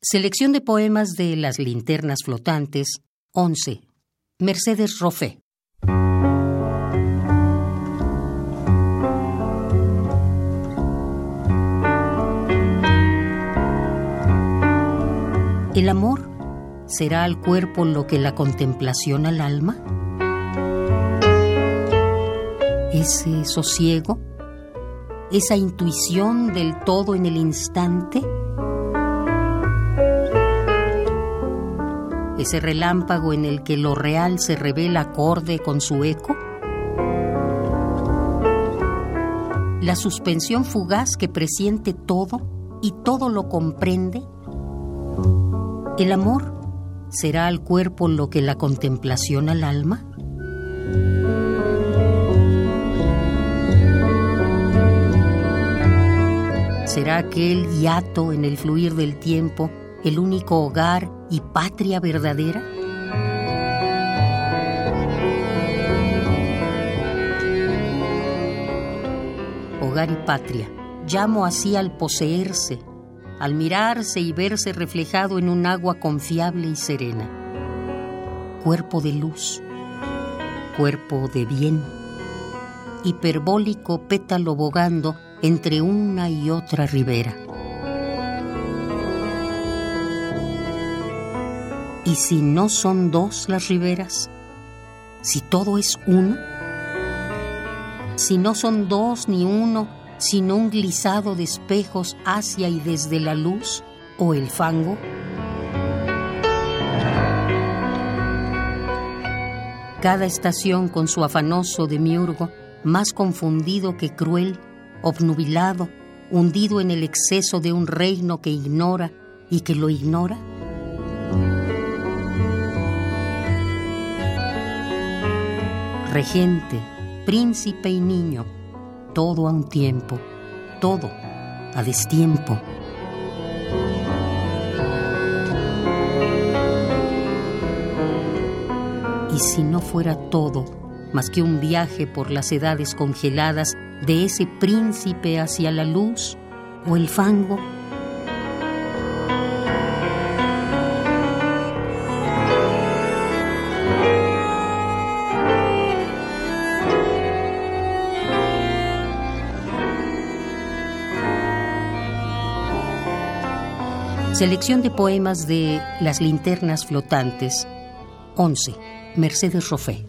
Selección de poemas de Las linternas flotantes, 11. Mercedes Roffé. ¿El amor será al cuerpo lo que la contemplación al alma? ¿Ese sosiego? ¿Esa intuición del todo en el instante? Ese relámpago en el que lo real se revela acorde con su eco? La suspensión fugaz que presiente todo y todo lo comprende? ¿El amor será al cuerpo lo que la contemplación al alma? ¿Será aquel hiato en el fluir del tiempo el único hogar y patria verdadera? Hogar y patria, llamo así al poseerse, al mirarse y verse reflejado en un agua confiable y serena. Cuerpo de luz, cuerpo de bien, hiperbólico pétalo bogando entre una y otra ribera. ¿Y si no son dos las riberas? ¿Si todo es uno? Si no son dos ni uno, sino un glisado de espejos hacia y desde la luz o el fango? Cada estación con su afanoso demiurgo, más confundido que cruel, obnubilado, hundido en el exceso de un reino que ignora y que lo ignora? Regente, príncipe y niño, todo a un tiempo, todo a destiempo. Y si no fuera todo más que un viaje por las edades congeladas de ese príncipe hacia la luz o el fango, Selección de poemas de Las linternas flotantes. 11. Mercedes Roffé.